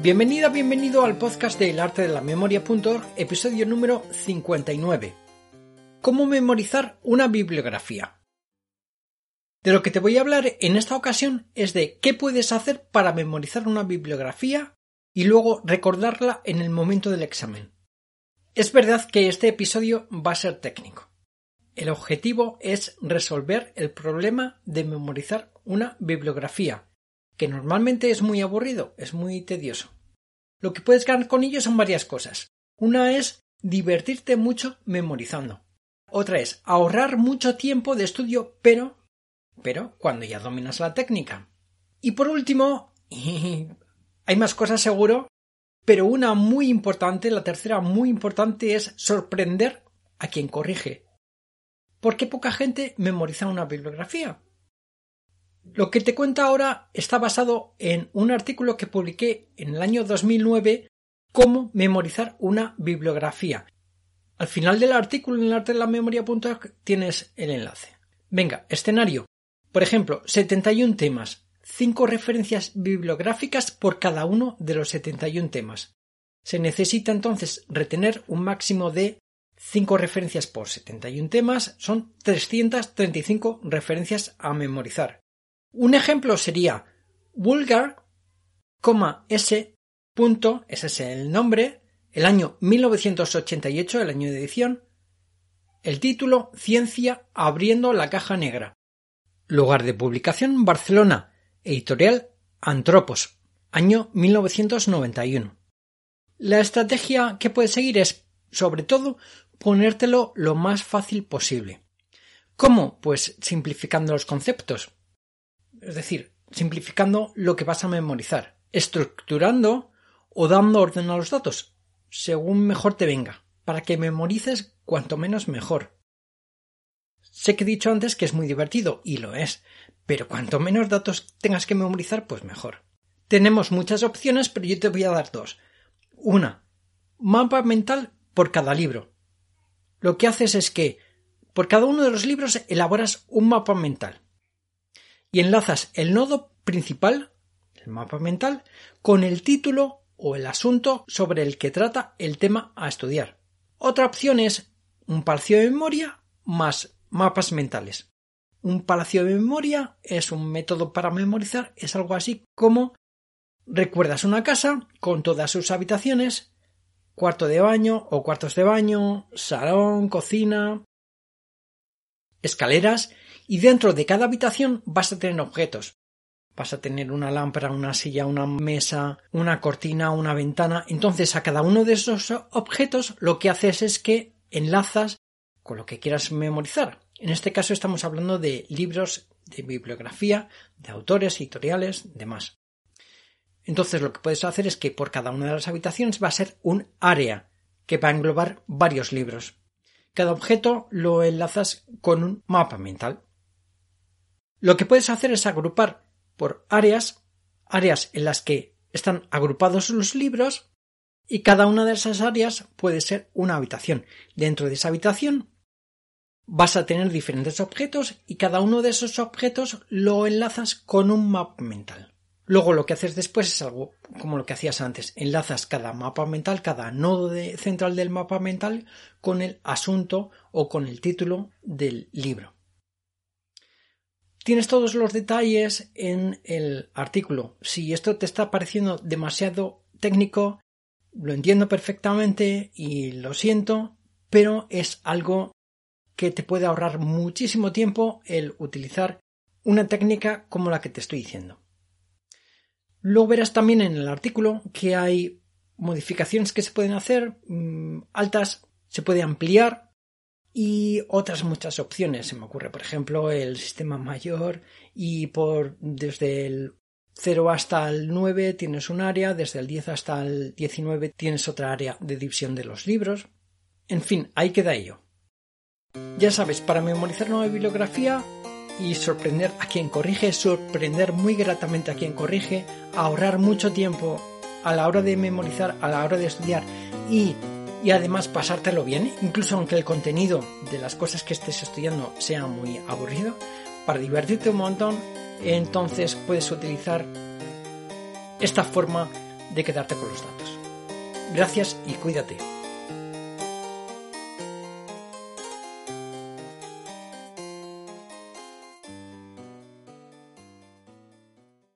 Bienvenida, bienvenido al podcast del arte de la memoria.org, episodio número 59. ¿Cómo memorizar una bibliografía? De lo que te voy a hablar en esta ocasión es de qué puedes hacer para memorizar una bibliografía y luego recordarla en el momento del examen. Es verdad que este episodio va a ser técnico. El objetivo es resolver el problema de memorizar una bibliografía, que normalmente es muy aburrido, es muy tedioso. Lo que puedes ganar con ello son varias cosas. Una es divertirte mucho memorizando. Otra es ahorrar mucho tiempo de estudio, pero pero cuando ya dominas la técnica. Y por último, hay más cosas seguro, pero una muy importante, la tercera muy importante es sorprender a quien corrige. ¿Por qué poca gente memoriza una bibliografía? Lo que te cuento ahora está basado en un artículo que publiqué en el año 2009 Cómo memorizar una bibliografía. Al final del artículo en el arte de la memoria.org tienes el enlace. Venga, escenario. Por ejemplo, 71 temas, 5 referencias bibliográficas por cada uno de los 71 temas. Se necesita entonces retener un máximo de 5 referencias por 71 temas, son 335 referencias a memorizar. Un ejemplo sería vulgar, S, ese es el nombre, el año 1988, el año de edición, el título Ciencia abriendo la caja negra. Lugar de publicación Barcelona, editorial Antropos, año 1991. La estrategia que puedes seguir es, sobre todo, ponértelo lo más fácil posible. ¿Cómo? Pues simplificando los conceptos. Es decir, simplificando lo que vas a memorizar, estructurando o dando orden a los datos, según mejor te venga, para que memorices cuanto menos mejor. Sé que he dicho antes que es muy divertido, y lo es, pero cuanto menos datos tengas que memorizar, pues mejor. Tenemos muchas opciones, pero yo te voy a dar dos. Una, mapa mental por cada libro. Lo que haces es que por cada uno de los libros elaboras un mapa mental y enlazas el nodo principal, el mapa mental, con el título o el asunto sobre el que trata el tema a estudiar. Otra opción es un palacio de memoria más mapas mentales. Un palacio de memoria es un método para memorizar, es algo así como recuerdas una casa con todas sus habitaciones, cuarto de baño o cuartos de baño, salón, cocina, escaleras y dentro de cada habitación vas a tener objetos. Vas a tener una lámpara, una silla, una mesa, una cortina, una ventana. Entonces a cada uno de esos objetos lo que haces es que enlazas con lo que quieras memorizar. En este caso estamos hablando de libros de bibliografía, de autores, editoriales, demás. Entonces lo que puedes hacer es que por cada una de las habitaciones va a ser un área que va a englobar varios libros. Cada objeto lo enlazas con un mapa mental. Lo que puedes hacer es agrupar por áreas, áreas en las que están agrupados los libros y cada una de esas áreas puede ser una habitación. Dentro de esa habitación vas a tener diferentes objetos y cada uno de esos objetos lo enlazas con un mapa mental. Luego lo que haces después es algo como lo que hacías antes. Enlazas cada mapa mental, cada nodo central del mapa mental con el asunto o con el título del libro. Tienes todos los detalles en el artículo. Si esto te está pareciendo demasiado técnico, lo entiendo perfectamente y lo siento, pero es algo que te puede ahorrar muchísimo tiempo el utilizar una técnica como la que te estoy diciendo. Luego verás también en el artículo que hay modificaciones que se pueden hacer, mm, altas, se puede ampliar y otras muchas opciones. Se me ocurre, por ejemplo, el sistema mayor y por desde el 0 hasta el 9 tienes un área, desde el 10 hasta el 19 tienes otra área de división de los libros. En fin, ahí queda ello. Ya sabes, para memorizar una bibliografía y sorprender a quien corrige, sorprender muy gratamente a quien corrige, ahorrar mucho tiempo a la hora de memorizar, a la hora de estudiar y y además pasártelo bien, incluso aunque el contenido de las cosas que estés estudiando sea muy aburrido, para divertirte un montón, entonces puedes utilizar esta forma de quedarte con los datos. Gracias y cuídate.